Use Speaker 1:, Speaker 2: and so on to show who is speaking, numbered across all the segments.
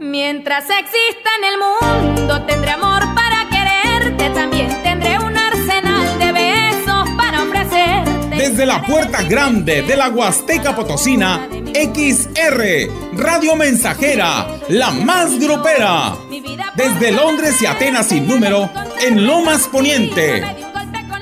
Speaker 1: Mientras exista en el mundo tendré amor para quererte, también tendré un arsenal de besos para ofrecerte.
Speaker 2: Desde la puerta grande de la Huasteca Potosina, XR, Radio Mensajera, la más grupera. Desde Londres y Atenas sin número, en Lomas Poniente.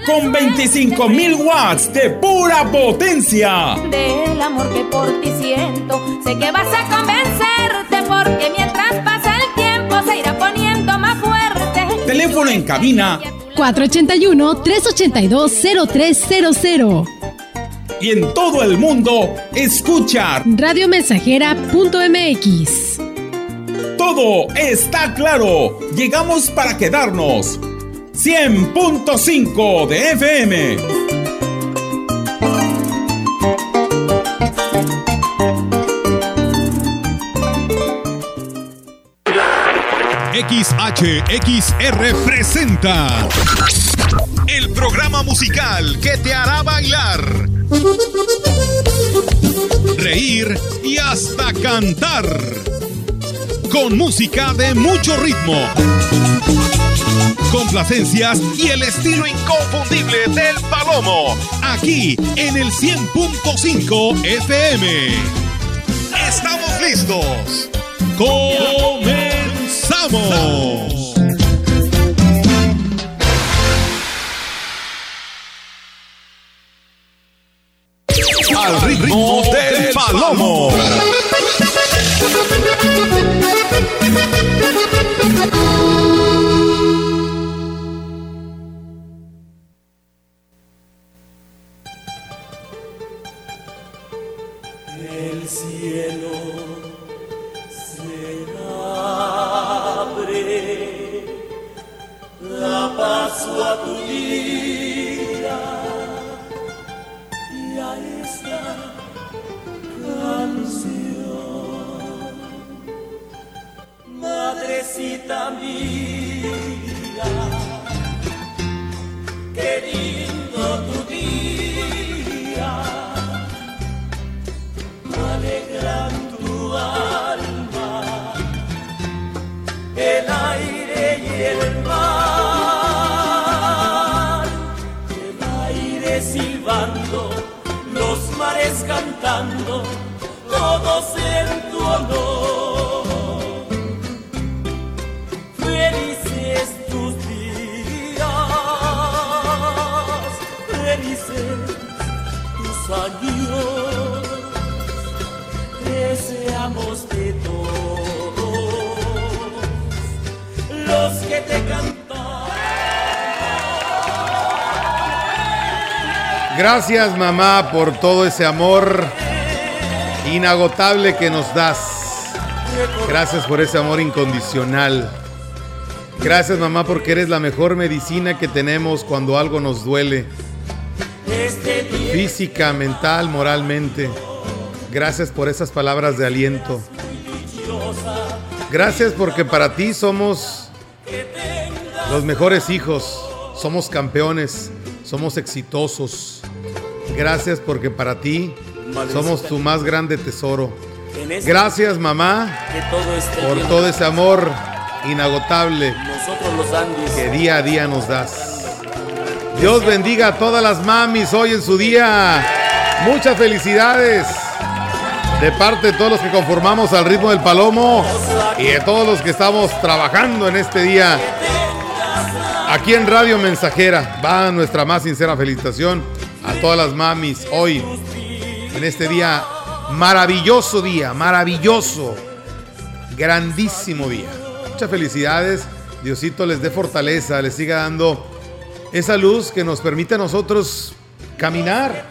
Speaker 2: Con 25 mil watts de pura potencia.
Speaker 1: Del amor que por ti siento, sé que vas a convencerte porque mientras pasa el tiempo se irá poniendo más fuerte.
Speaker 2: Teléfono en cabina
Speaker 3: 481-382-0300.
Speaker 2: Y en todo el mundo, escucha
Speaker 3: Radiomensajera.mx.
Speaker 2: Todo está claro. Llegamos para quedarnos. 100.5 de FM.
Speaker 4: XHXR presenta el programa musical que te hará bailar, reír y hasta cantar. Con música de mucho ritmo, complacencias y el estilo inconfundible del Palomo. Aquí en el 100.5 FM. ¿Estamos listos? ¡Comenzamos! Al ritmo del palomo.
Speaker 5: Gracias mamá por todo ese amor inagotable que nos das. Gracias por ese amor incondicional. Gracias mamá porque eres la mejor medicina que tenemos cuando algo nos duele. Física, mental, moralmente. Gracias por esas palabras de aliento. Gracias porque para ti somos los mejores hijos. Somos campeones. Somos exitosos. Gracias porque para ti somos tu más grande tesoro. Gracias mamá por todo ese amor inagotable que día a día nos das. Dios bendiga a todas las mamis hoy en su día. Muchas felicidades de parte de todos los que conformamos al ritmo del palomo y de todos los que estamos trabajando en este día. Aquí en Radio Mensajera va nuestra más sincera felicitación a todas las mamis hoy en este día maravilloso día, maravilloso, grandísimo día. Muchas felicidades. Diosito les dé fortaleza, les siga dando esa luz que nos permite a nosotros caminar,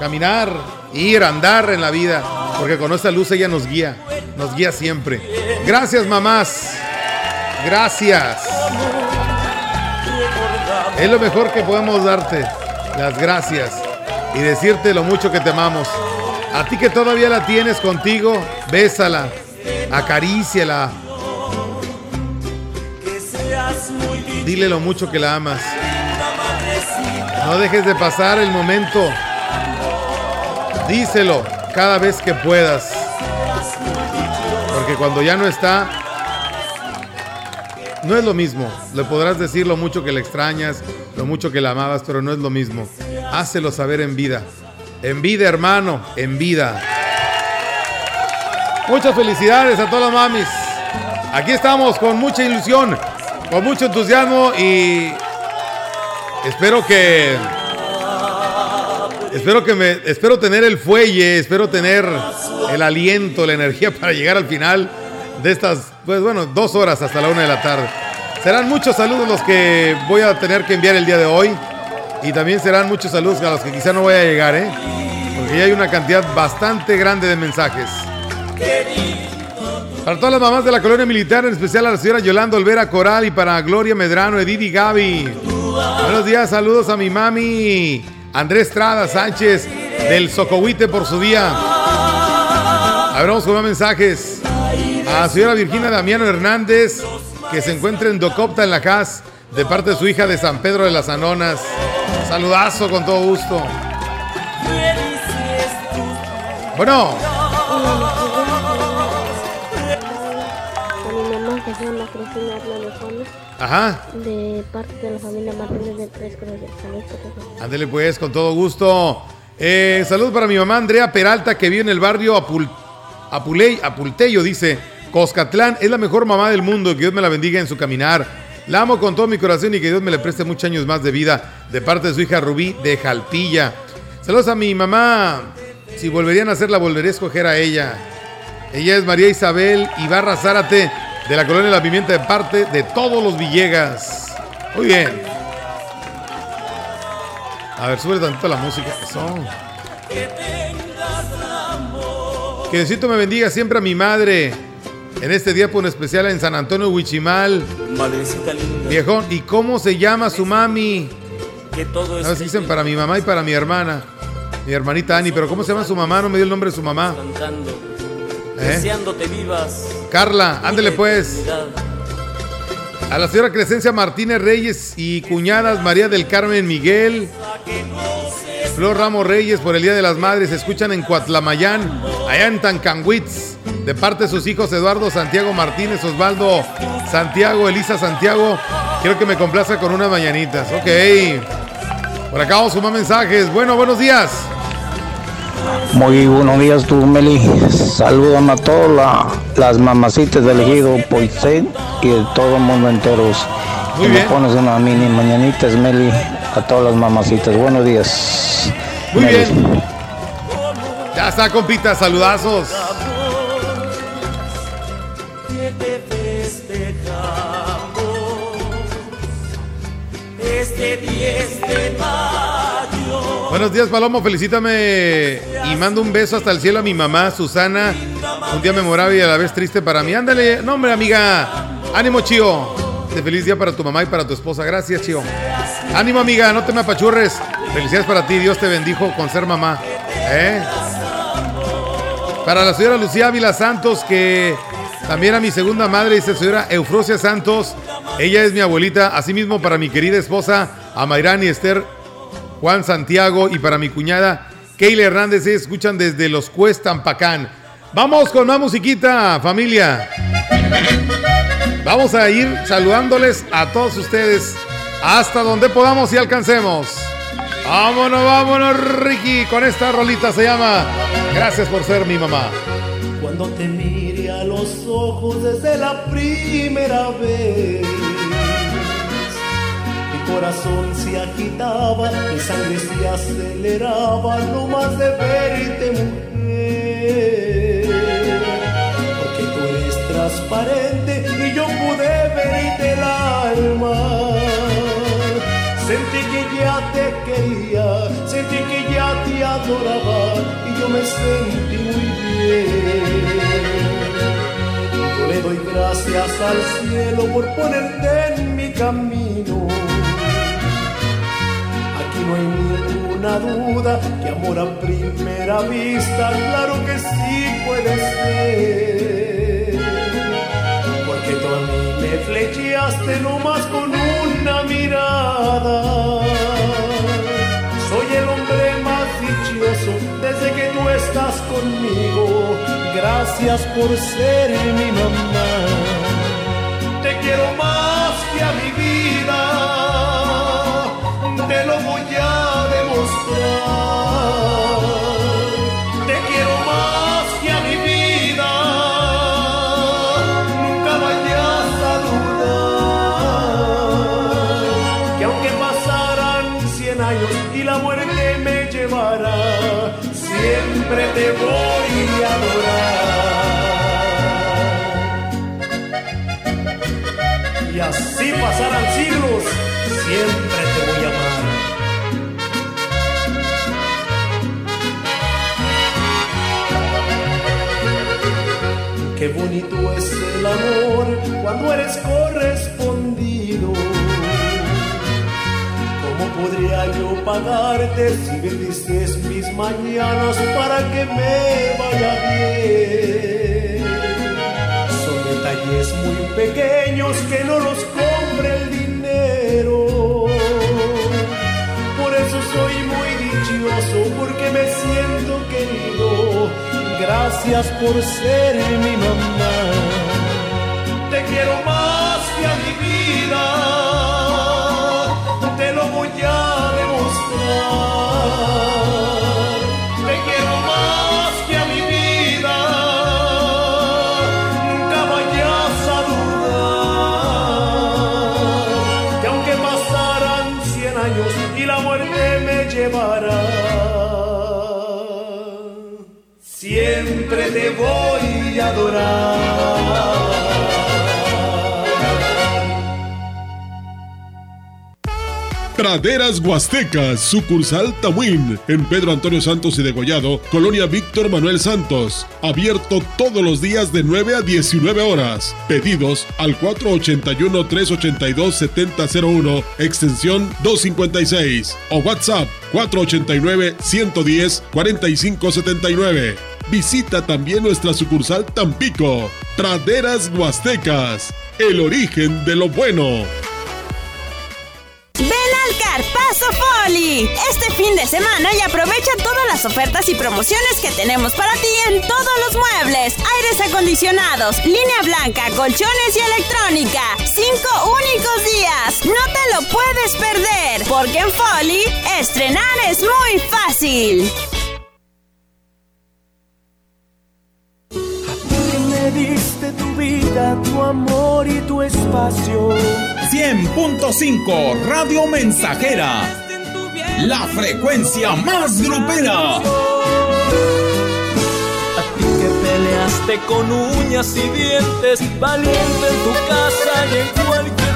Speaker 5: caminar, ir, andar en la vida, porque con esa luz ella nos guía, nos guía siempre. Gracias, mamás. Gracias. Es lo mejor que podemos darte, las gracias y decirte lo mucho que te amamos. A ti que todavía la tienes contigo, bésala, acaríciala, dile lo mucho que la amas. No dejes de pasar el momento. Díselo cada vez que puedas. Porque cuando ya no está, no es lo mismo. Le podrás decir lo mucho que le extrañas, lo mucho que la amabas, pero no es lo mismo. Hácelo saber en vida. En vida, hermano, en vida. Muchas felicidades a todas las mamis. Aquí estamos con mucha ilusión, con mucho entusiasmo y espero que espero que me espero tener el fuelle, espero tener el aliento, la energía para llegar al final de estas, pues bueno, dos horas hasta la una de la tarde. Serán muchos saludos los que voy a tener que enviar el día de hoy y también serán muchos saludos a los que quizá no voy a llegar, ¿eh? Porque ya hay una cantidad bastante grande de mensajes. Para todas las mamás de la colonia militar, en especial a la señora Yolanda Olvera Coral y para Gloria Medrano, Edith y Gaby. Buenos días, saludos a mi mami Andrés Estrada Sánchez del Socohuite por su día. A ver, vamos con más mensajes. A la señora Virginia Damiano Hernández, que se encuentra en Docopta en la CAS, de parte de su hija de San Pedro de las Anonas. Saludazo con todo gusto. Bueno, ajá.
Speaker 6: de parte de la familia Martínez de Tres Cruces.
Speaker 5: Ándele pues, con todo gusto. Eh, saludos para mi mamá Andrea Peralta, que vive en el barrio Apul, Apuley, Apulteyo, dice. Coscatlán es la mejor mamá del mundo, que Dios me la bendiga en su caminar. La amo con todo mi corazón y que Dios me le preste muchos años más de vida, de parte de su hija Rubí de Jalpilla. Saludos a mi mamá. Si volverían a hacer, la volveré a escoger a ella. Ella es María Isabel Ibarra Zárate, de la colonia La Pimienta, de parte de todos los Villegas. Muy bien. A ver, sube tantito la música. Eso. Que Diosito me bendiga siempre a mi madre. En este día por un especial en San Antonio Huichimal.
Speaker 7: Madrecita linda,
Speaker 5: Viejón, ¿y cómo se llama su mami?
Speaker 7: que todo
Speaker 5: A ver si dicen para mi mamá y para mi hermana. Mi hermanita Ani, pero ¿cómo se llama su mamá? No me dio el nombre de su mamá.
Speaker 7: cantando,
Speaker 5: ¿Eh?
Speaker 7: deseándote vivas.
Speaker 5: Carla, ándele pues. A la señora Crescencia Martínez Reyes y cuñadas María del Carmen Miguel. Flor Ramos Reyes por el Día de las Madres. Escuchan en Cuatlamayán, allá en Tancanwitz. De parte de sus hijos Eduardo Santiago Martínez, Osvaldo Santiago, Elisa Santiago. Quiero que me complazca con unas mañanitas. Ok. Por acá vamos a sumar mensajes. Bueno, buenos días.
Speaker 8: Muy buenos días, tú, Meli. Saludan a todas la- las mamacitas del ejido Poisén y de todo el mundo enteros.
Speaker 5: Muy bien.
Speaker 8: Me pones una mini mañanitas, Meli, a todas las mamacitas. Buenos días.
Speaker 5: Muy
Speaker 8: Meli.
Speaker 5: bien. Ya está, compita. Saludazos.
Speaker 7: que te festejamos 10 de mayo.
Speaker 5: Buenos días, Palomo. Felicítame y mando un beso hasta el cielo a mi mamá, Susana. Un día memorable y a la vez triste para mí. Ándale, no, hombre, amiga. Ánimo, Chío. De feliz día para tu mamá y para tu esposa. Gracias, Chío. Ánimo, amiga, no te me apachurres. Felicidades para ti. Dios te bendijo con ser mamá. ¿Eh? Para la señora Lucía Ávila Santos, que también a mi segunda madre, dice señora Eufrosia Santos. Ella es mi abuelita. Asimismo, para mi querida esposa, Amairani Esther Juan Santiago y para mi cuñada Keila Hernández se escuchan desde Los Cuestampacán. Vamos con más musiquita, familia. Vamos a ir saludándoles a todos ustedes hasta donde podamos y alcancemos. Vámonos, vámonos, Ricky, con esta rolita se llama Gracias por ser mi mamá.
Speaker 7: Cuando te mire a los ojos desde la primera vez, mi corazón se agitaba, mi sangre se aceleraba, no más de verte, mujer. Porque tú eres transparente y yo pude verte el alma. Sentí que ya te quería, sentí que ya te adoraba y yo me sentí muy bien. Yo le doy gracias al cielo por ponerte en mi camino. Aquí no hay ninguna duda que amor a primera vista, claro que sí puede ser. Flechaste nomás con una mirada. Soy el hombre más dichoso desde que tú estás conmigo, gracias por ser mi mamá. Te quiero más que a mi vida, siempre te voy a adorar. Y así pasarán siglos, siempre te voy a amar. Qué bonito es el amor cuando eres correspondido. ¿Cómo podría yo pagarte si bendices mis mañanas para que me vaya bien? Son detalles muy pequeños que no los compre el dinero. Por eso soy muy dichoso porque me siento querido. Gracias por ser mi mamá. Te quiero más que a mi vida. Siempre te voy a adorar.
Speaker 9: Praderas Huastecas, sucursal Tamuín, en Pedro Antonio Santos y Degollado, Colonia Víctor Manuel Santos. Abierto todos los días de 9 a 19 horas. Pedidos al 481-382-7001, extensión 256. O WhatsApp 489-110-4579. Visita también nuestra sucursal Tampico. Praderas Huastecas, el origen de lo bueno.
Speaker 10: Ven al Carpazo Poli este fin de semana y aprovecha todas las ofertas y promociones que tenemos para ti en todos los muebles, aires acondicionados, línea blanca, colchones y electrónica. Cinco únicos días, no te lo puedes perder, porque en Foli estrenar es muy fácil.
Speaker 7: Diste tu vida, tu amor y tu espacio.
Speaker 11: 100.5 Radio Mensajera. La frecuencia más grupera.
Speaker 7: A ti que peleaste con uñas y dientes, valiente en tu casa y en cualquier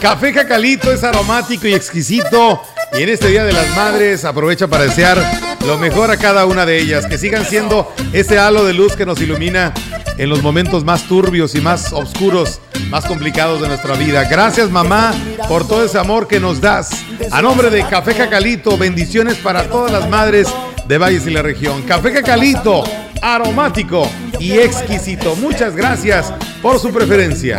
Speaker 5: Café Jacalito es aromático y exquisito. Y en este Día de las Madres aprovecha para desear lo mejor a cada una de ellas. Que sigan siendo ese halo de luz que nos ilumina en los momentos más turbios y más oscuros, más complicados de nuestra vida. Gracias mamá por todo ese amor que nos das. A nombre de Café Jacalito, bendiciones para todas las madres de Valles y la región. Café Jacalito, aromático y exquisito. Muchas gracias por su preferencia.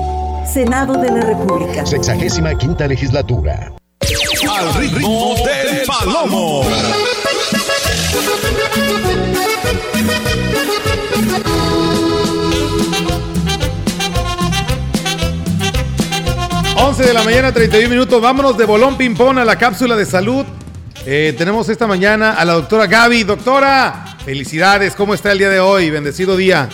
Speaker 12: Senado de la República.
Speaker 13: Sexagésima quinta legislatura.
Speaker 9: Al ritmo del palomo.
Speaker 5: 11 de la mañana, 31 minutos. Vámonos de bolón ping-pong a la cápsula de salud. Eh, tenemos esta mañana a la doctora Gaby. Doctora, felicidades. ¿Cómo está el día de hoy? Bendecido día.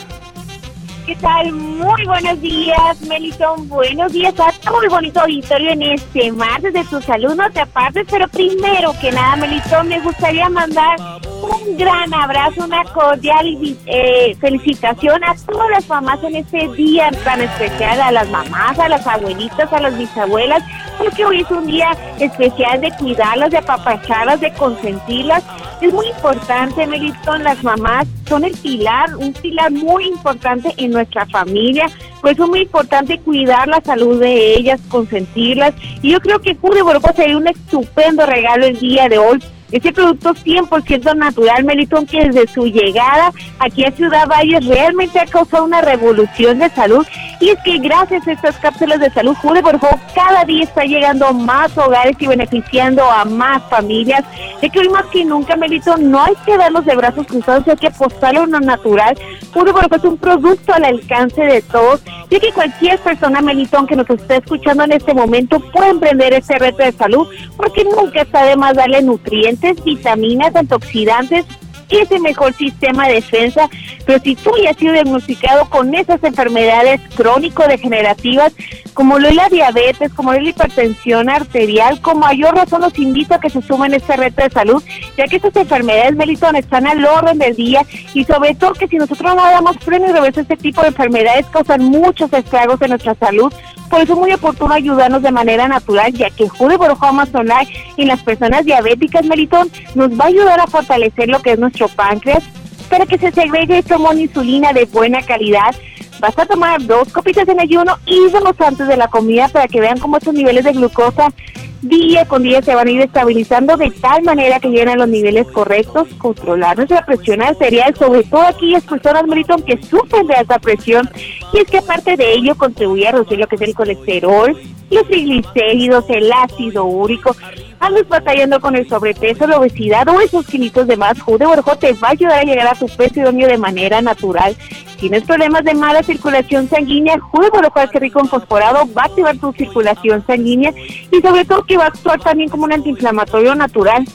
Speaker 14: ¿Qué tal? Muy buenos días, Melitón. Buenos días a todo bonito auditorio en este martes de tu salud. No te apartes, pero primero que nada, Melitón, me gustaría mandar un gran abrazo, una cordial eh, felicitación a todas las mamás en este día tan especial, a las mamás, a las abuelitas, a las bisabuelas, porque hoy es un día especial de cuidarlas, de apapacharlas, de consentirlas Es muy importante, Melitón, las mamás son el pilar, un pilar muy importante en nuestra familia. Por eso es muy importante cuidar la salud de ellas, consentirlas. Y yo creo que Jude Borgo sería un estupendo regalo el día de hoy ese producto 100% natural, Melitón, que desde su llegada aquí a Ciudad Valle realmente ha causado una revolución de salud. Y es que gracias a estas cápsulas de salud, Jude favor, cada día está llegando a más hogares y beneficiando a más familias. Es que hoy más que nunca, Melitón, no hay que darnos de brazos cruzados, hay que apostarle a lo natural. Jude favor, es un producto al alcance de todos. Y que cualquier persona, Melitón, que nos esté escuchando en este momento puede emprender este reto de salud, porque nunca está de más darle nutrientes vitaminas, antioxidantes, ese mejor sistema de defensa, pero si tú ya has sido diagnosticado con esas enfermedades crónico-degenerativas, como lo es la diabetes, como es la hipertensión arterial, con mayor razón los invito a que se sumen a este reto de salud, ya que estas enfermedades, Melitón, están al orden del día. Y sobre todo que si nosotros no damos freno y reverso este tipo de enfermedades causan muchos estragos en nuestra salud, por eso es muy oportuno ayudarnos de manera natural, ya que Jude Borojama Solar en las personas diabéticas, Melitón, nos va a ayudar a fortalecer lo que es nuestro páncreas para que se segregue esta insulina de buena calidad. Vas a tomar dos copitas en ayuno y dos antes de la comida para que vean cómo estos niveles de glucosa día con día se van a ir estabilizando de tal manera que lleguen a los niveles correctos, controlar nuestra presión arterial, sobre todo aquellas personas, Melitón, que sufren de alta presión. Y es que aparte de ello contribuye a reducir lo que es el colesterol, los triglicéridos, el ácido úrico. Andas batallando con el sobrepeso, la obesidad o esos kilitos de más, Jude Borjo te va a ayudar a llegar a tu peso idóneo de manera natural. Tienes problemas de mala circulación sanguínea, Jude Borjo que rico en fosforado va a activar tu circulación sanguínea y sobre todo que va actuar también como un antiinflamatorio natural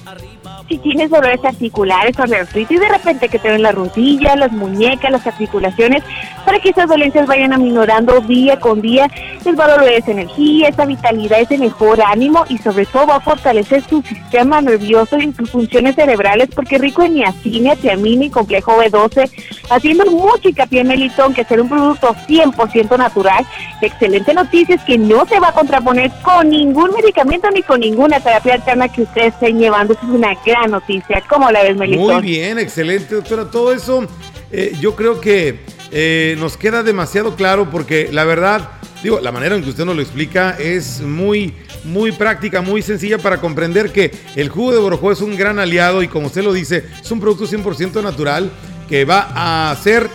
Speaker 14: si tienes dolores articulares o artritis de repente que te ven las rodillas, las muñecas, las articulaciones, para que esas dolencias vayan aminorando día con día, les va a esa energía, esa vitalidad, ese mejor ánimo y sobre todo va a fortalecer su sistema nervioso y sus funciones cerebrales porque rico en niacina, tiamina y complejo B12, haciendo mucho hincapié en melitón, que ser un producto 100% natural. Excelente noticia es que no se va a contraponer con ningún medicamento ni con ninguna terapia alterna que ustedes estén llevando. es una noticia. ¿Cómo la ves?
Speaker 5: Muy bien, excelente, doctora. Todo eso eh, yo creo que eh, nos queda demasiado claro porque la verdad, digo, la manera en que usted nos lo explica es muy, muy práctica, muy sencilla para comprender que el jugo de borojó es un gran aliado y como usted lo dice, es un producto 100% natural que va a ser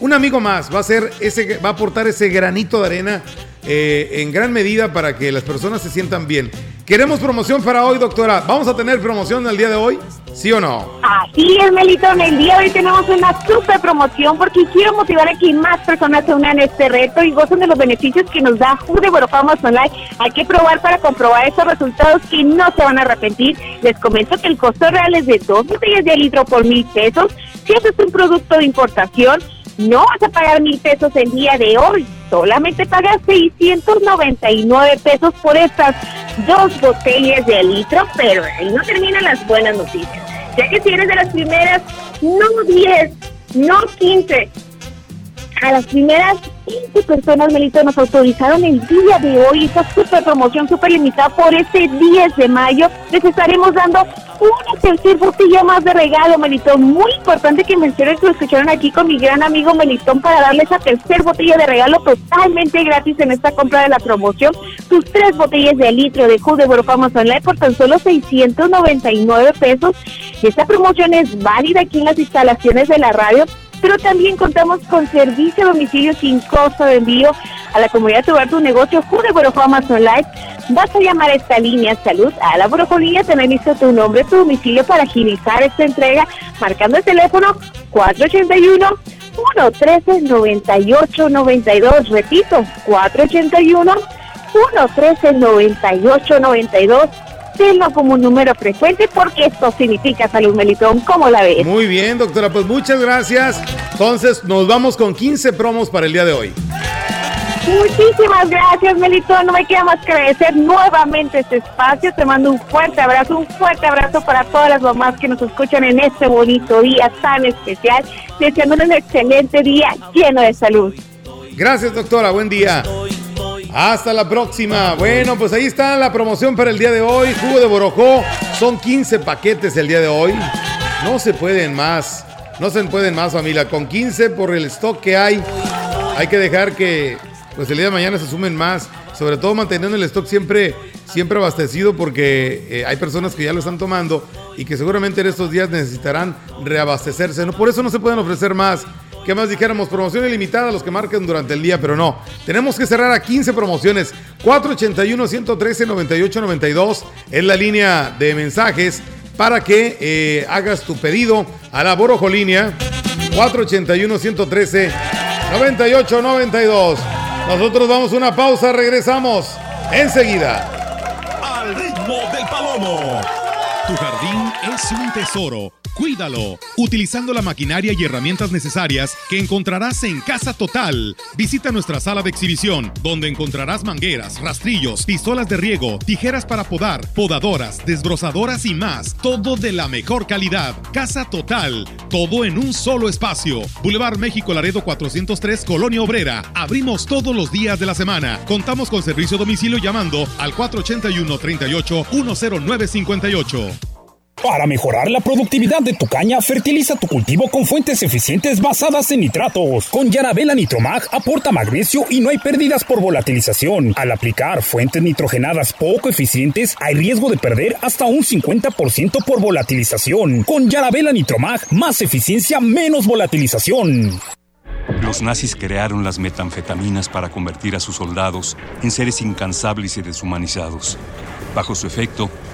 Speaker 5: un amigo más, va a ser ese, va a aportar ese granito de arena eh, en gran medida para que las personas se sientan bien. Queremos promoción para hoy, doctora. ¿Vamos a tener promoción el día de hoy? ¿Sí o no?
Speaker 14: Así es, Melitón. El día de hoy tenemos una super promoción porque quiero motivar a que más personas se unan a este reto y gocen de los beneficios que nos da Jude Borofamos Online. Hay que probar para comprobar estos resultados que no se van a arrepentir. Les comento que el costo real es de dos botellas de litro por mil pesos. Si este es un producto de importación, no vas a pagar mil pesos el día de hoy, solamente pagas 699 pesos por estas dos botellas de litro, pero ahí no terminan las buenas noticias, ya que si eres de las primeras, no 10, no 15, a las primeras 15 personas, Melito, nos autorizaron el día de hoy esta super promoción, super limitada por este 10 de mayo. Les estaremos dando una tercera botella más de regalo, Melitón. Muy importante que mencionen que lo escucharon aquí con mi gran amigo Melitón para darle esa tercera botella de regalo totalmente gratis en esta compra de la promoción. Sus tres botellas de litro de jugo de Borofamos Online por tan solo 699 pesos. Esta promoción es válida aquí en las instalaciones de la radio pero también contamos con servicio a domicilio sin costo de envío a la comunidad de tu negocio Jude Borojo Amazon Live. Vas a llamar a esta línea salud a la Borocolínea, tener listo tu nombre, tu domicilio para agilizar esta entrega, marcando el teléfono 481 113 9892. Repito, 481 113 9892 tenlo como un número frecuente porque esto significa salud, Melitón. ¿Cómo la ves?
Speaker 5: Muy bien, doctora. Pues muchas gracias. Entonces, nos vamos con 15 promos para el día de hoy.
Speaker 14: Muchísimas gracias, Melitón. No me queda más que agradecer nuevamente este espacio. Te mando un fuerte abrazo, un fuerte abrazo para todas las mamás que nos escuchan en este bonito día tan especial. Deseándoles un excelente día lleno de salud.
Speaker 5: Gracias, doctora. Buen día. Hasta la próxima. Bueno, pues ahí está la promoción para el día de hoy. Jugo de Borojó. Son 15 paquetes el día de hoy. No se pueden más. No se pueden más, familia. Con 15 por el stock que hay, hay que dejar que pues el día de mañana se sumen más. Sobre todo manteniendo el stock siempre, siempre abastecido porque eh, hay personas que ya lo están tomando y que seguramente en estos días necesitarán reabastecerse. No, por eso no se pueden ofrecer más. ¿Qué más dijéramos? Promoción ilimitada a los que marquen durante el día, pero no. Tenemos que cerrar a 15 promociones. 481-113-9892 es la línea de mensajes para que eh, hagas tu pedido a la Borojolínea 481-113-9892. Nosotros vamos a una pausa, regresamos enseguida.
Speaker 11: Al ritmo del palomo.
Speaker 15: Tu jardín es un tesoro Cuídalo, utilizando la maquinaria y herramientas necesarias que encontrarás en Casa Total. Visita nuestra sala de exhibición, donde encontrarás mangueras, rastrillos, pistolas de riego, tijeras para podar, podadoras, desbrozadoras y más. Todo de la mejor calidad. Casa Total, todo en un solo espacio. Boulevard México Laredo 403, Colonia Obrera. Abrimos todos los días de la semana. Contamos con servicio domicilio llamando al 481 38 10958.
Speaker 16: Para mejorar la productividad de tu caña, fertiliza tu cultivo con fuentes eficientes basadas en nitratos. Con Yarabela Nitromag aporta magnesio y no hay pérdidas por volatilización. Al aplicar fuentes nitrogenadas poco eficientes, hay riesgo de perder hasta un 50% por volatilización. Con Yarabela Nitromag, más eficiencia, menos volatilización.
Speaker 2: Los nazis crearon las metanfetaminas para convertir a sus soldados en seres incansables y deshumanizados. Bajo su efecto,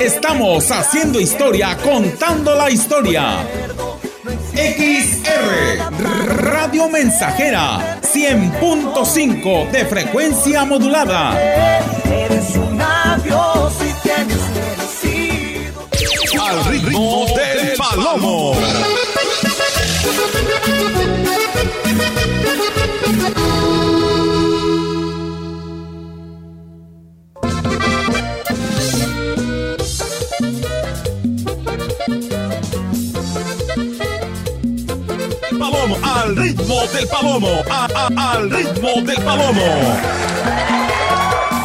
Speaker 11: Estamos haciendo historia, contando la historia. XR Radio Mensajera 100.5 de frecuencia modulada. Al ritmo del palomo. Palomo, del palomo, al ritmo del palomo.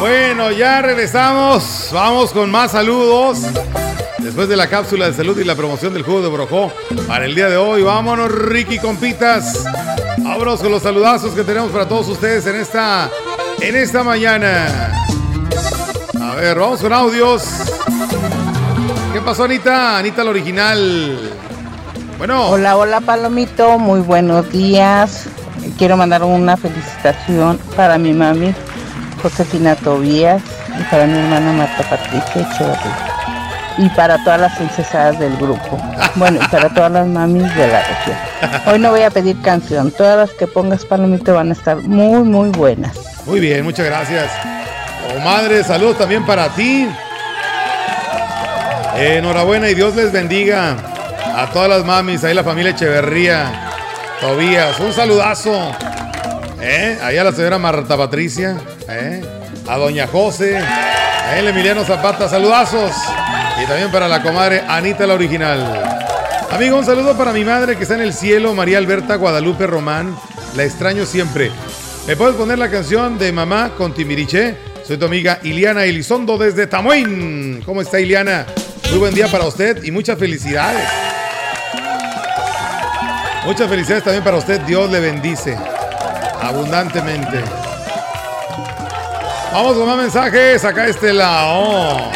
Speaker 5: Bueno, ya regresamos. Vamos con más saludos. Después de la cápsula de salud y la promoción del juego de Brojó para el día de hoy. Vámonos, Ricky Compitas. Vámonos con los saludazos que tenemos para todos ustedes en esta, en esta mañana. A ver, vamos con audios. ¿Qué pasó, Anita? Anita, la original. Bueno.
Speaker 17: Hola, hola Palomito, muy buenos días. Quiero mandar una felicitación para mi mami Josefina Tobías y para mi hermana Marta Patricia Echeverría. Y para todas las princesadas del grupo. Bueno, y para todas las mamis de la región. Hoy no voy a pedir canción, todas las que pongas Palomito van a estar muy, muy buenas.
Speaker 5: Muy bien, muchas gracias. Oh, madre, saludos también para ti. Enhorabuena y Dios les bendiga a todas las mamis, ahí la familia Echeverría, Tobías, un saludazo. ¿Eh? Ahí a la señora Marta Patricia, ¿eh? a doña José, a el Emiliano Zapata, saludazos. Y también para la comadre Anita la original. Amigo, un saludo para mi madre que está en el cielo, María Alberta Guadalupe Román. La extraño siempre. ¿Me puedes poner la canción de Mamá con Timiriché? Soy tu amiga Iliana Elizondo desde Tamuín. ¿Cómo está Iliana? Muy buen día para usted y muchas felicidades. Muchas felicidades también para usted. Dios le bendice abundantemente. Vamos con más mensajes. Acá este lado.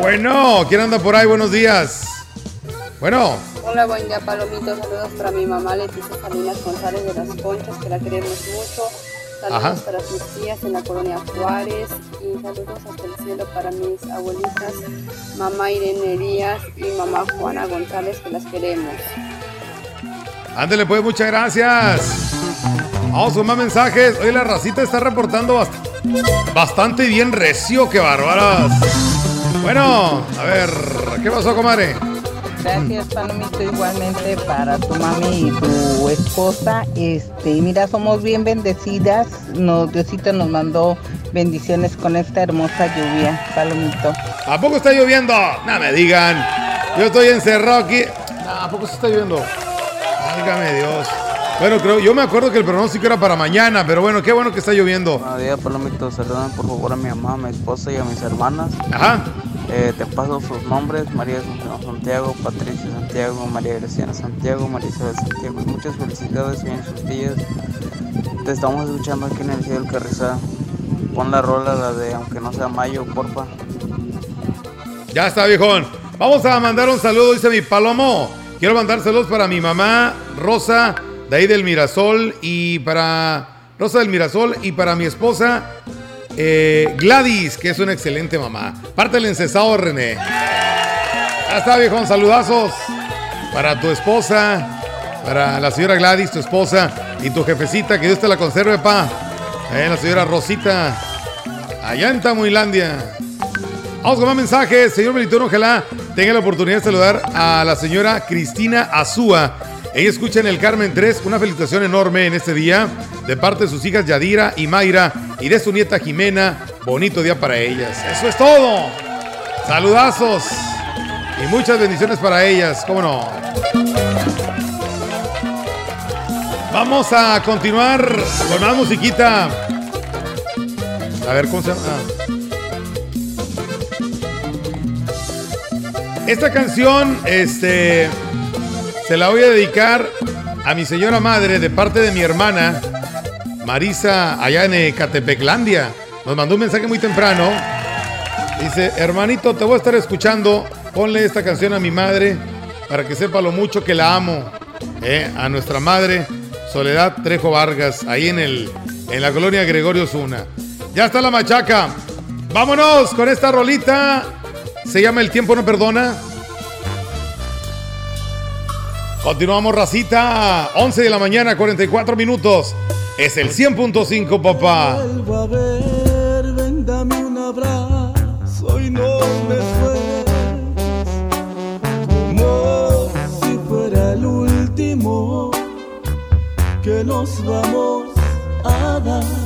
Speaker 5: Bueno, ¿quién anda por ahí? Buenos días. Bueno,
Speaker 18: Hola, buen día, Palomito. Saludos para mi mamá Leticia Salinas González de las Conchas, que la queremos mucho. Saludos
Speaker 5: Ajá.
Speaker 18: para sus tías en la colonia Juárez. Y saludos hasta el cielo para mis abuelitas, mamá Irene Díaz y mamá Juana González, que las queremos.
Speaker 5: Ándele pues, muchas gracias. Vamos con más mensajes. Hoy la racita está reportando bast- bastante bien recio, qué bárbaras. Bueno, a ver, ¿qué pasó, comadre?
Speaker 17: Gracias, Palomito, igualmente para tu mami y tu esposa. Este, mira, somos bien bendecidas. Nos, Diosito nos mandó bendiciones con esta hermosa lluvia, Palomito.
Speaker 5: ¿A poco está lloviendo? No me digan. Yo estoy encerrado aquí. No, ¿A poco se está lloviendo? Válgame Dios. Bueno, creo, yo me acuerdo que el pronóstico era para mañana, pero bueno, qué bueno que está lloviendo.
Speaker 19: Buenos días, Palomito. Saluden por favor a mi mamá, a mi esposa y a mis hermanas.
Speaker 5: Ajá.
Speaker 19: Eh, te paso sus nombres: María Santiago, Patricia Santiago, María Graciana Santiago, María Isabel Santiago. Muchas felicidades y en sus días. Te estamos escuchando aquí en el cielo del Carrizal. Pon la rola, la de Aunque no sea mayo, porfa.
Speaker 5: Ya está, viejón. Vamos a mandar un saludo, dice mi Palomo. Quiero mandar saludos para mi mamá, Rosa, de ahí del Mirasol, y para Rosa del Mirasol, y para mi esposa, eh, Gladys, que es una excelente mamá. Parte el encesado, René. Ya está, viejón. Saludazos para tu esposa, para la señora Gladys, tu esposa, y tu jefecita, que Dios te la conserve, pa. Eh, la señora Rosita, allá en Tamuilandia. Vamos con más mensajes. Señor Melitón, ojalá tenga la oportunidad de saludar a la señora Cristina Azúa. Ella escucha en el Carmen 3 una felicitación enorme en este día de parte de sus hijas Yadira y Mayra y de su nieta Jimena. Bonito día para ellas. Eso es todo. Saludazos y muchas bendiciones para ellas. ¿Cómo no? Vamos a continuar con más musiquita. A ver, ¿cómo se llama? Ah. Esta canción, este, se la voy a dedicar a mi señora madre de parte de mi hermana, Marisa, allá en Ecatepeclandia. Nos mandó un mensaje muy temprano. Dice, hermanito, te voy a estar escuchando. Ponle esta canción a mi madre para que sepa lo mucho que la amo. Eh, a nuestra madre, Soledad Trejo Vargas, ahí en, el, en la colonia Gregorio Zuna. Ya está la machaca. Vámonos con esta rolita. Se llama El tiempo no perdona. Continuamos, racita. 11 de la mañana, 44 minutos. Es el 100.5, papá.
Speaker 20: Vuelvo a ver, ven, dame un abrazo y no me sueltes como si fuera el último que nos vamos a dar.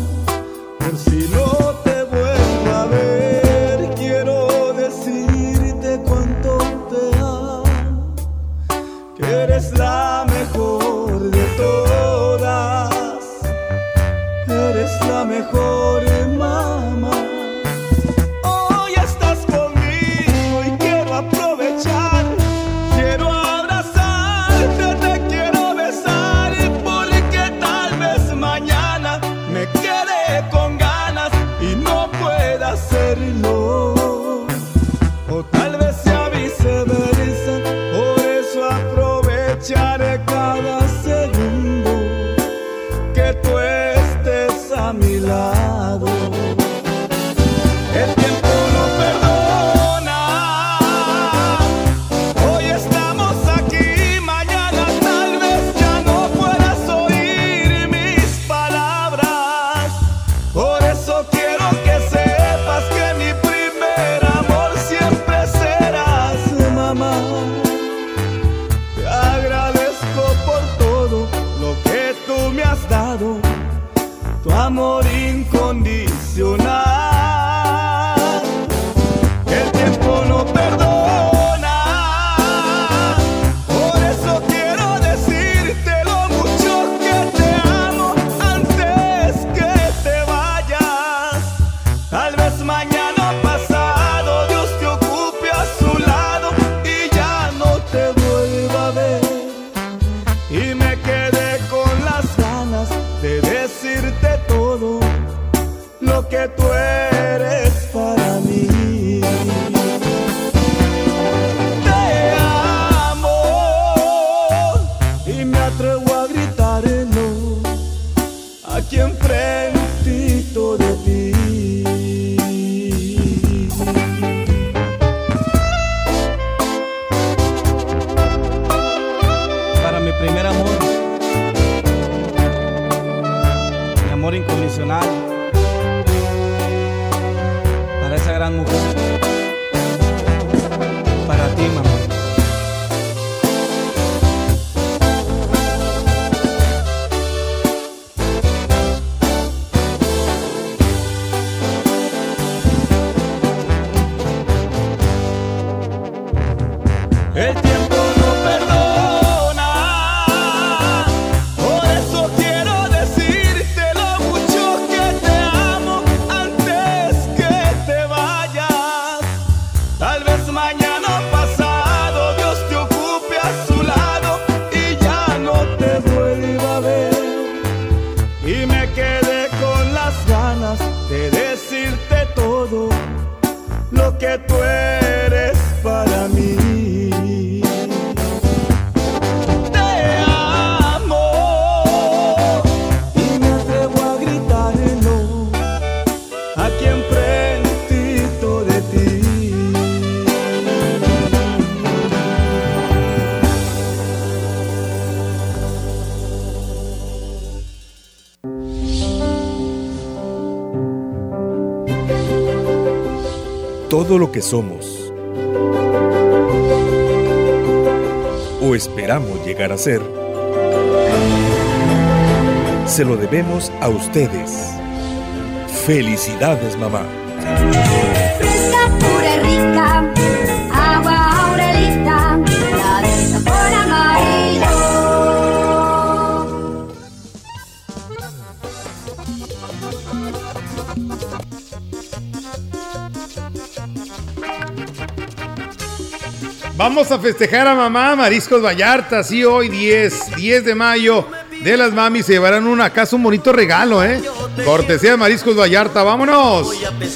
Speaker 21: Somos o esperamos llegar a ser, se lo debemos a ustedes. Felicidades, mamá.
Speaker 5: Vamos a festejar a mamá Mariscos Vallarta, sí, hoy 10, 10 de mayo. De las mamis se llevarán una casa, un bonito regalo, ¿eh? Cortesía de Mariscos Vallarta, vámonos.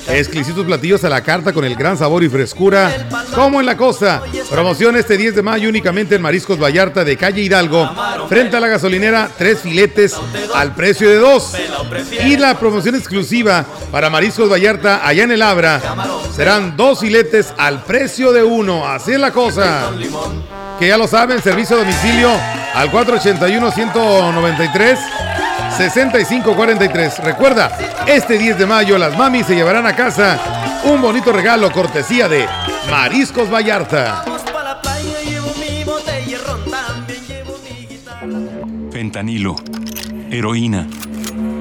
Speaker 5: Exquisitos platillos a la carta con el gran sabor y frescura, como en la costa. Promoción este 10 de mayo únicamente en Mariscos Vallarta de calle Hidalgo. Frente a la gasolinera, tres filetes al precio de dos. Y la promoción exclusiva para Mariscos Vallarta allá en el Abra serán dos filetes al precio de uno. Así es la cosa. Que ya lo saben, servicio a domicilio al 481-193-6543. Recuerda, este 10 de mayo las mamis se llevarán a casa un bonito regalo cortesía de Mariscos Vallarta.
Speaker 2: Fentanilo, heroína,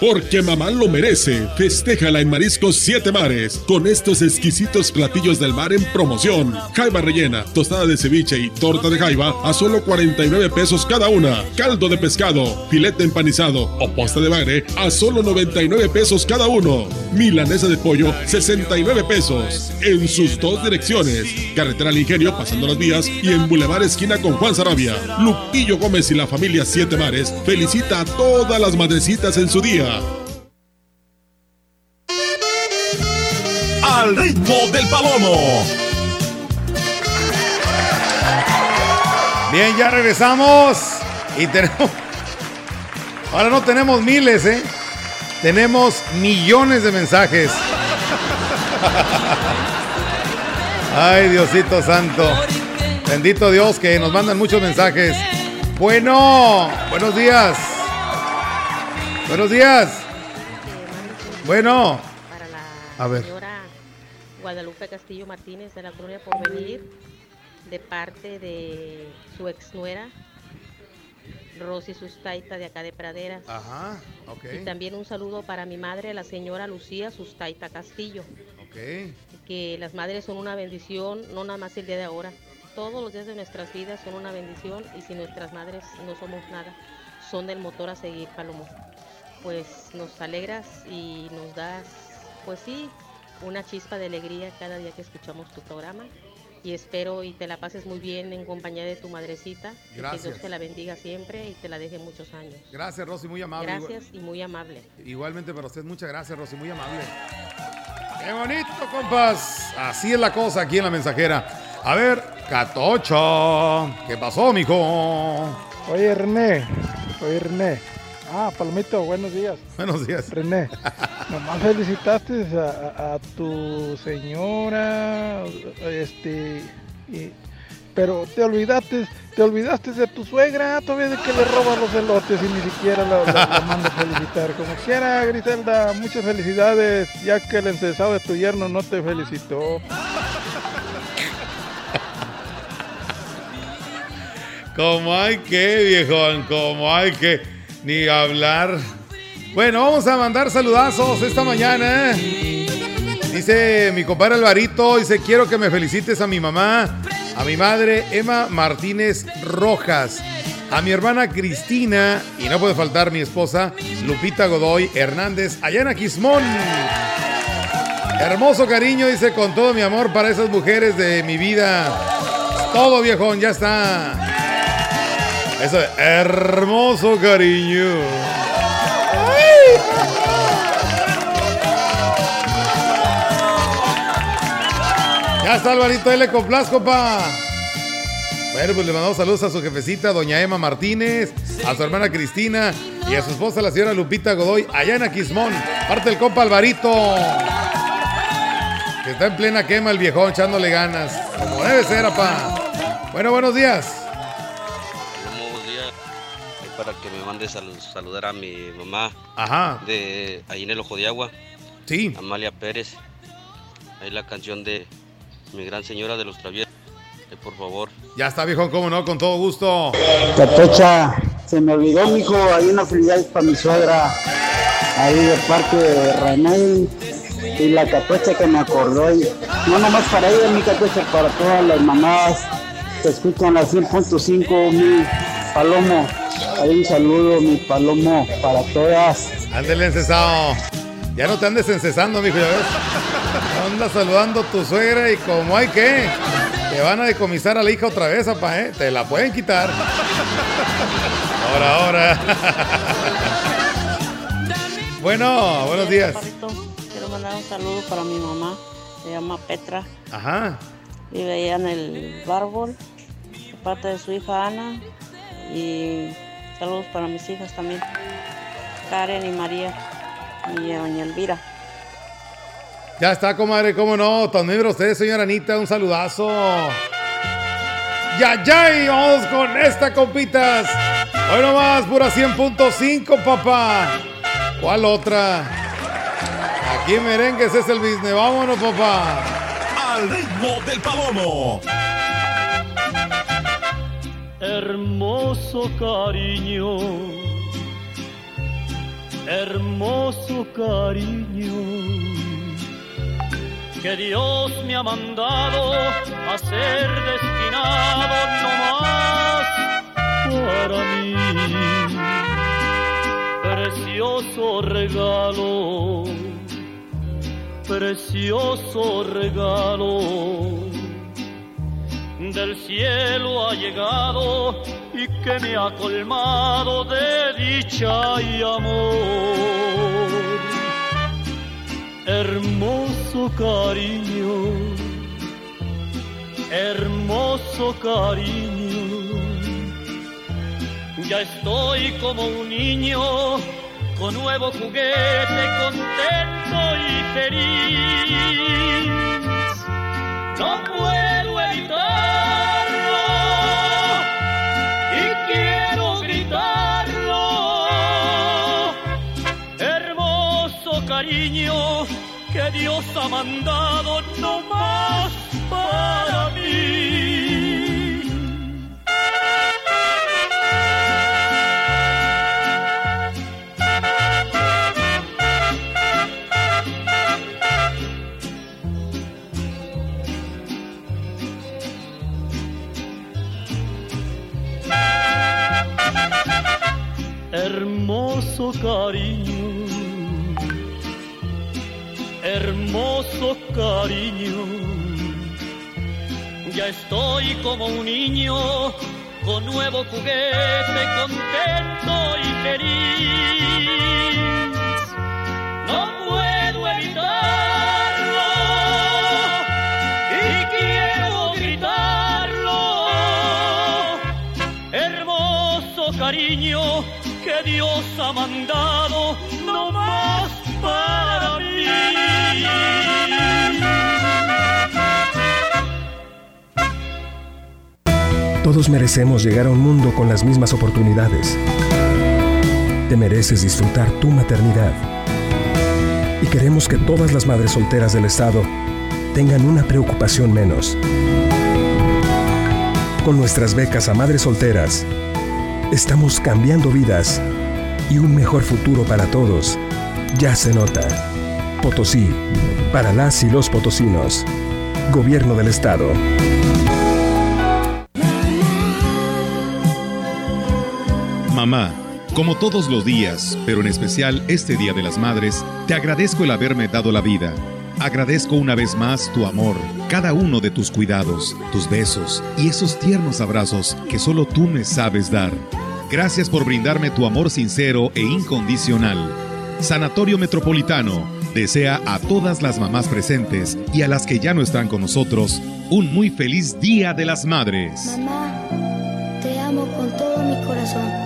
Speaker 9: Porque mamá lo merece. Festéjala en Mariscos Siete Mares con estos exquisitos platillos del mar en promoción. Jaiba rellena, tostada de ceviche y torta de jaiba a solo 49 pesos cada una. Caldo de pescado, filete empanizado o posta de bagre a solo 99 pesos cada uno. Milanesa de pollo, 69 pesos. En sus dos direcciones. Carretera al Ingenio, pasando las vías y en Boulevard Esquina con Juan Sarabia. Lupillo Gómez y la familia Siete Mares felicita a todas las madrecitas en su día.
Speaker 11: Al ritmo del palomo.
Speaker 5: Bien, ya regresamos y tenemos... Ahora no tenemos miles, ¿eh? Tenemos millones de mensajes. Ay, Diosito Santo. Bendito Dios que nos mandan muchos mensajes. Bueno, buenos días. Buenos días. Bueno. A ver.
Speaker 22: señora Guadalupe Castillo Martínez de la Colonia Porvenir, de parte de su ex nuera, Rosy Sustaita de acá de Praderas.
Speaker 5: Ajá, ok.
Speaker 22: Y también un saludo para mi madre, la señora Lucía Sustaita Castillo.
Speaker 5: Ok.
Speaker 22: Que las madres son una bendición, no nada más el día de ahora. Todos los días de nuestras vidas son una bendición y si nuestras madres no somos nada, son del motor a seguir, Palomo. Pues nos alegras y nos das, pues sí, una chispa de alegría cada día que escuchamos tu programa. Y espero y te la pases muy bien en compañía de tu madrecita. y Que
Speaker 5: Gracias.
Speaker 22: Dios te la bendiga siempre y te la deje muchos años.
Speaker 5: Gracias, Rosy, muy amable.
Speaker 22: Gracias y muy amable.
Speaker 5: Igualmente para usted, muchas gracias, Rosy, muy amable. ¡Qué bonito, compas! Así es la cosa aquí en la mensajera. A ver, Catocho, ¿qué pasó, mijo?
Speaker 23: Oye, René, oye, René. Ah, Palomito, buenos días.
Speaker 5: Buenos días.
Speaker 23: René, nomás felicitaste a, a- a tu señora, este, y, pero te olvidaste, te olvidaste de tu suegra, todavía de que le roba los elotes y ni siquiera la, la, a felicitar. Como quiera, Griselda, muchas felicidades, ya que el encesado de tu yerno no te felicitó.
Speaker 5: Como hay que, viejón, como hay que. Ni hablar. Bueno, vamos a mandar saludazos esta mañana. Dice mi compadre Alvarito, dice, quiero que me felicites a mi mamá, a mi madre Emma Martínez Rojas, a mi hermana Cristina, y no puede faltar mi esposa Lupita Godoy Hernández, allá en Aquismón. Hermoso cariño, dice, con todo mi amor para esas mujeres de mi vida. Todo viejón, ya está. Eso es hermoso cariño. Ya está Alvarito, ahí le complazco, pa. Bueno, pues le mandamos saludos a su jefecita, doña Emma Martínez, a su hermana Cristina y a su esposa, la señora Lupita Godoy, allá en Aquismón. Parte el compa Alvarito. Que está en plena quema el viejón, echándole ganas. Como debe ser, apá. Bueno, buenos días.
Speaker 24: Para que me mandes a saludar a mi mamá.
Speaker 5: Ajá.
Speaker 24: De ahí en el Ojo de Agua.
Speaker 5: Sí.
Speaker 24: Amalia Pérez. Ahí la canción de Mi Gran Señora de los Traviesos. Ahí, por favor.
Speaker 5: Ya está, viejón, cómo no, con todo gusto.
Speaker 25: Capecha, se me olvidó, mijo, hay una felicidad para mi suegra, ahí de parte de René, y la capecha que me acordó, y no nomás para ella, mi capecha, para todas las mamás que escuchan la 100.5, mi palomo, ahí un saludo, mi palomo, para todas.
Speaker 5: Ándele encesado. Ya no te andes encesando, mijo, ya ves. Anda saludando a tu suegra y como hay que, te van a decomisar a la hija otra vez, apa, ¿eh? Te la pueden quitar. Ahora, ahora. Bueno, buenos días.
Speaker 26: Quiero mandar un saludo para mi mamá, se llama Petra,
Speaker 5: Ajá.
Speaker 26: vive allá en el Bárbol, de parte de su hija Ana, y saludos para mis hijas también, Karen y María, y a doña Elvira.
Speaker 5: Ya está, comadre, cómo no. También para usted, señora Anita, un saludazo. Ya, ya, y vamos con esta, compitas. Hoy nomás, pura 100.5, papá. ¿Cuál otra? Aquí en merengues es el business. Vámonos, papá.
Speaker 11: Al ritmo del palomo.
Speaker 4: Hermoso cariño, hermoso cariño, que Dios me ha mandado a ser destinado no más para mí. Precioso regalo, precioso regalo del cielo ha llegado y que me ha colmado de dicha y amor. Hermoso cariño, hermoso cariño, ya estoy como un niño con nuevo juguete, contento y feliz. No puedo que Dios ha mandado no más para mí. Hermoso cariño, hermoso cariño, ya estoy como un niño con nuevo juguete, contento y feliz. No puedo evitarlo y quiero gritarlo. Hermoso cariño que Dios ha mandado
Speaker 27: Todos merecemos llegar a un mundo con las mismas oportunidades. Te mereces disfrutar tu maternidad. Y queremos que todas las madres solteras del Estado tengan una preocupación menos. Con nuestras becas a madres solteras, estamos cambiando vidas y un mejor futuro para todos. Ya se nota. Potosí, para las y los potosinos. Gobierno del Estado.
Speaker 15: Mamá, como todos los días, pero en especial este Día de las Madres, te agradezco el haberme dado la vida. Agradezco una vez más tu amor, cada uno de tus cuidados, tus besos y esos tiernos abrazos que solo tú me sabes dar. Gracias por brindarme tu amor sincero e incondicional. Sanatorio Metropolitano desea a todas las mamás presentes y a las que ya no están con nosotros un muy feliz Día de las Madres.
Speaker 28: Mamá, te amo con todo mi corazón.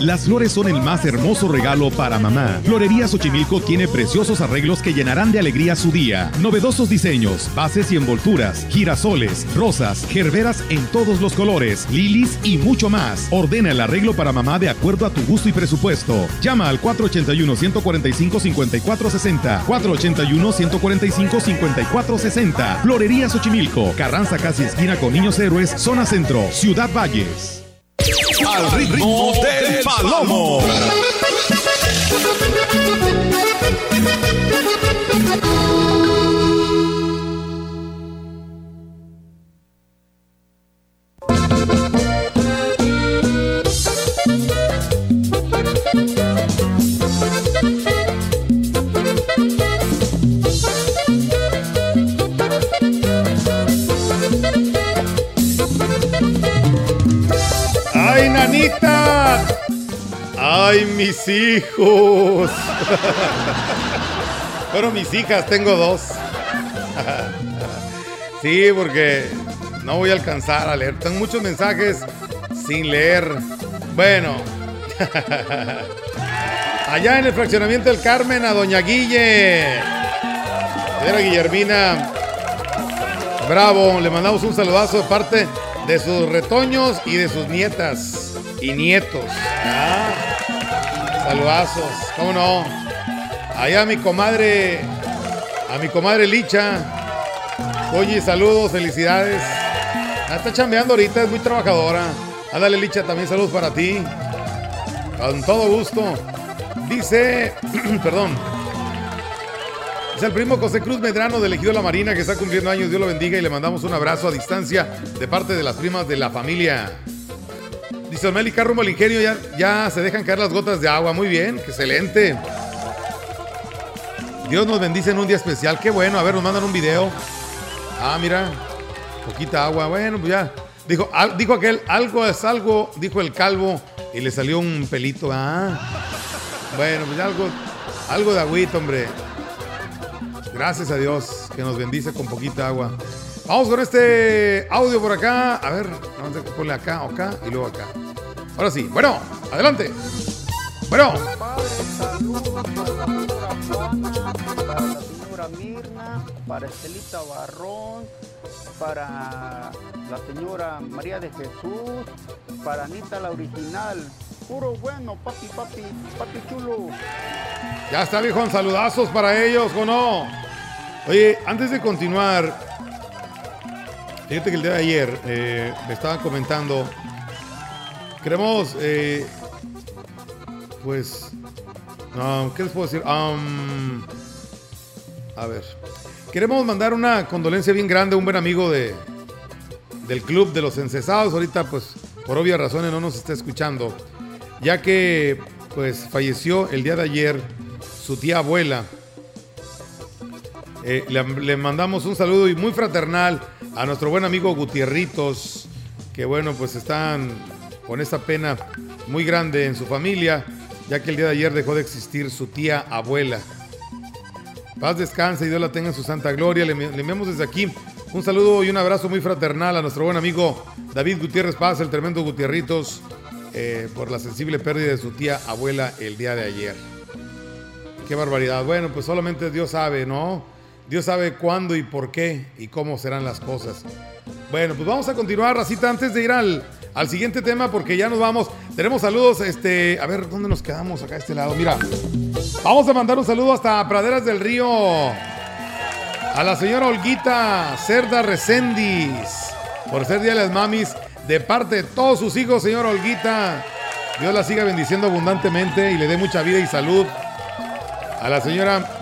Speaker 15: Las flores son el más hermoso regalo para mamá. Florería Xochimilco tiene preciosos arreglos que llenarán de alegría su día. Novedosos diseños, bases y envolturas, girasoles, rosas, gerberas en todos los colores, lilies y mucho más. Ordena el arreglo para mamá de acuerdo a tu gusto y presupuesto. Llama al 481-145-5460. 481-145-5460. Florería Xochimilco. Carranza casi esquina con Niños Héroes, zona centro, Ciudad Valles.
Speaker 11: Al ritmo del palomo.
Speaker 5: ¡Ay, mis hijos! Pero mis hijas, tengo dos. Sí, porque no voy a alcanzar a leer. Tengo muchos mensajes sin leer. Bueno. Allá en el fraccionamiento del Carmen, a Doña Guille. Señora Guillermina. Bravo, le mandamos un saludazo de parte de sus retoños y de sus nietas y nietos. Ah, saludazos, ¿cómo no? Allá a mi comadre, a mi comadre Licha. Oye, saludos, felicidades. Está chambeando ahorita, es muy trabajadora. Ándale, Licha, también saludos para ti. Con todo gusto. Dice, perdón. Es el primo José Cruz Medrano del Ejido La Marina que está cumpliendo años. Dios lo bendiga y le mandamos un abrazo a distancia de parte de las primas de la familia. Dice Ormelica rumbo ya, ya se dejan caer las gotas de agua. Muy bien, excelente. Dios nos bendice en un día especial. Qué bueno. A ver, nos mandan un video. Ah, mira. Poquita agua. Bueno, pues ya. Dijo, dijo aquel, algo es algo, dijo el calvo. Y le salió un pelito. Ah. Bueno, pues ya algo, algo de agüita, hombre. Gracias a Dios que nos bendice con poquita agua. Vamos con este audio por acá. A ver, vamos a ponerle acá, acá y luego acá. Ahora sí. Bueno, adelante. Bueno.
Speaker 29: para la señora Mirna, para Estelita Barrón, para la señora María de Jesús, para Anita la original. Puro bueno, papi, papi, papi chulo.
Speaker 5: Ya está, viejo. Saludazos para ellos, ¿o no? Oye, antes de continuar, fíjate que el día de ayer eh, me estaban comentando. Queremos, eh, pues, ¿qué les puedo decir? A ver, queremos mandar una condolencia bien grande a un buen amigo de, del club de los encesados. Ahorita, pues, por obvias razones no nos está escuchando, ya que, pues, falleció el día de ayer su tía abuela. Eh, le, mandamos un saludo y muy fraternal a nuestro buen amigo Gutierritos, que bueno, pues están con esa pena muy grande en su familia, ya que el día de ayer dejó de existir su tía abuela. Paz descanse y Dios la tenga en su santa gloria. Le, le enviamos desde aquí un saludo y un abrazo muy fraternal a nuestro buen amigo David Gutiérrez Paz, el tremendo Gutierritos, eh, por la sensible pérdida de su tía abuela el día de ayer. Qué barbaridad. Bueno, pues solamente Dios sabe, ¿no? Dios sabe cuándo y por qué y cómo serán las cosas. Bueno, pues vamos a continuar, Racita, antes de ir al, al siguiente tema, porque ya nos vamos. Tenemos saludos, este, a ver, ¿dónde nos quedamos? Acá a este lado, mira. Vamos a mandar un saludo hasta Praderas del Río. A la señora Olguita Cerda Recendis, por ser Día de las Mamis, de parte de todos sus hijos, señora Olguita. Dios la siga bendiciendo abundantemente y le dé mucha vida y salud. A la señora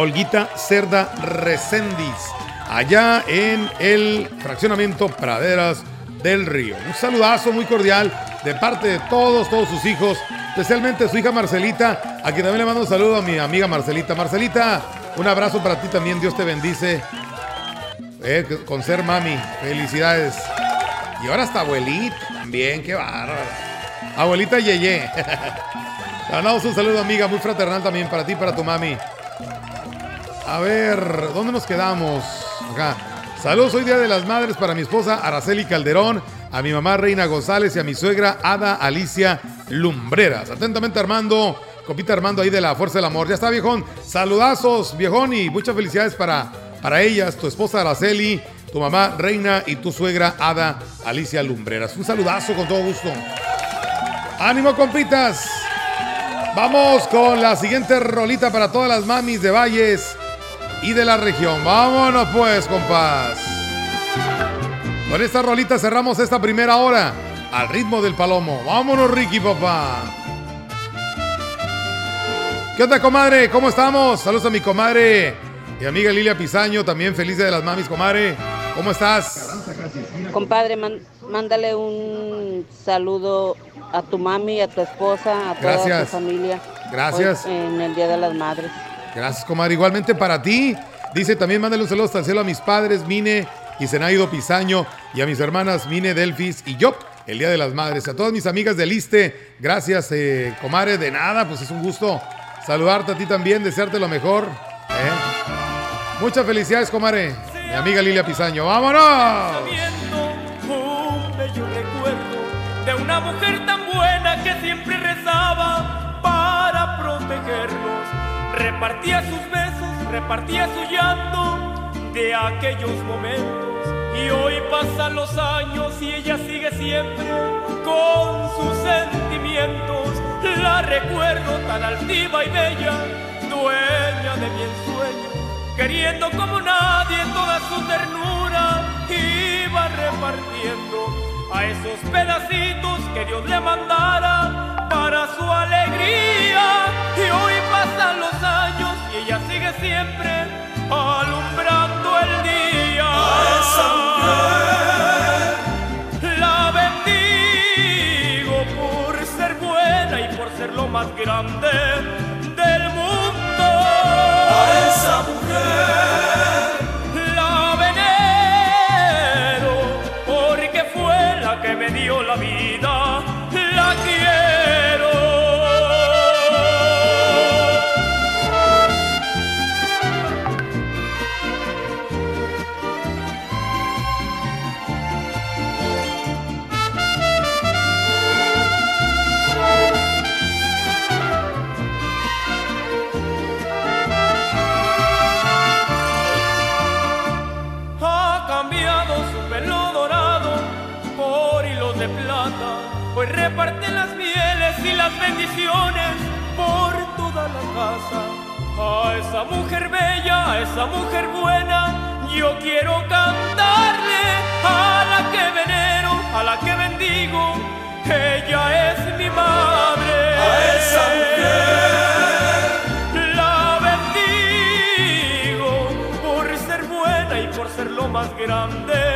Speaker 5: Olguita Cerda Recendis, allá en el fraccionamiento Praderas del Río. Un saludazo muy cordial de parte de todos, todos sus hijos, especialmente su hija Marcelita, a quien también le mando un saludo a mi amiga Marcelita. Marcelita, un abrazo para ti también, Dios te bendice. Eh, con ser mami, felicidades. Y ahora hasta abuelita también, qué bárbaro. Abuelita Yeye. Le mandamos un saludo, amiga, muy fraternal también para ti y para tu mami. A ver, ¿dónde nos quedamos? Acá. Saludos, hoy Día de las Madres para mi esposa Araceli Calderón, a mi mamá Reina González y a mi suegra Ada Alicia Lumbreras. Atentamente Armando, copita Armando ahí de la Fuerza del Amor. Ya está, viejón. Saludazos, viejón, y muchas felicidades para, para ellas, tu esposa Araceli, tu mamá Reina y tu suegra Ada Alicia Lumbreras. Un saludazo con todo gusto. ¡Ánimo, compitas! Vamos con la siguiente rolita para todas las mamis de Valles y de la región. Vámonos pues, compás. Con esta rolita cerramos esta primera hora al ritmo del palomo. Vámonos, Ricky, papá. ¿Qué onda, comadre? ¿Cómo estamos? Saludos a mi comadre y amiga Lilia Pizaño, también feliz de las mamis, comadre. ¿Cómo estás?
Speaker 26: Compadre, man- mándale un saludo a tu mami, a tu esposa, a toda
Speaker 5: Gracias.
Speaker 26: tu familia.
Speaker 5: Gracias.
Speaker 26: en el Día de las Madres.
Speaker 5: Gracias, comadre. Igualmente para ti. Dice también, mándale un saludo hasta el cielo a mis padres, Mine y Zenaido Pizaño, y a mis hermanas Mine Delfis y yo, el Día de las Madres. A todas mis amigas del ISTE, gracias, eh, comadre. De nada, pues es un gusto saludarte a ti también, desearte lo mejor. ¿eh? Muchas felicidades, comadre. Mi amiga Lilia Pizaño. ¡Vámonos!
Speaker 4: un bello recuerdo de una mujer Repartía sus besos, repartía su llanto de aquellos momentos. Y hoy pasan los años y ella sigue siempre con sus sentimientos. La recuerdo tan altiva y bella, dueña de mi ensueño queriendo como nadie toda su ternura, iba repartiendo a esos pedacitos que Dios le mandara su alegría. Y hoy pasan los años y ella sigue siempre alumbrando el día. La bendigo por ser buena y por ser lo más grande del mundo. A esa mujer la venero porque fue la que me dio la vida. Bendiciones por toda la casa. A esa mujer bella, a esa mujer buena, yo quiero cantarle a la que venero, a la que bendigo, ella es mi madre. A esa mujer la bendigo por ser buena y por ser lo más grande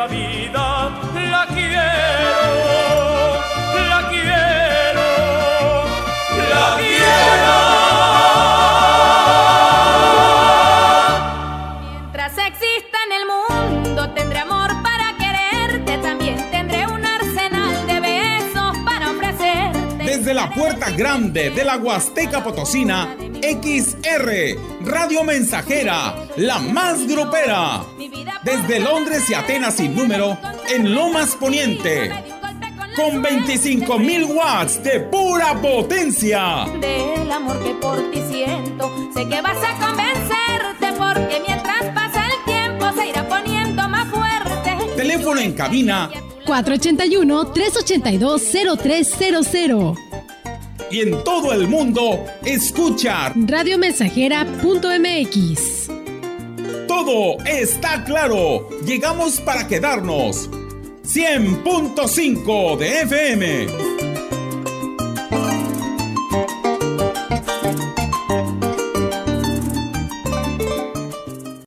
Speaker 4: la vida la quiero, la quiero, la quiero. Mientras exista en el mundo tendré amor para quererte, también tendré un arsenal de besos para ofrecerte.
Speaker 2: Desde la puerta grande de la Huasteca Potosina, XR, Radio Mensajera, la más grupera desde Londres y Atenas sin número, en Lomas Poniente. Con 25 mil watts de pura potencia.
Speaker 1: Del amor que por ti siento, sé que vas a convencerte porque mientras pasa el tiempo se irá poniendo más fuerte.
Speaker 2: Teléfono en cabina
Speaker 3: 481-382-0300.
Speaker 2: Y en todo el mundo, escucha
Speaker 3: radiomensajera.mx.
Speaker 2: Todo está claro. Llegamos para quedarnos. 100.5 de FM.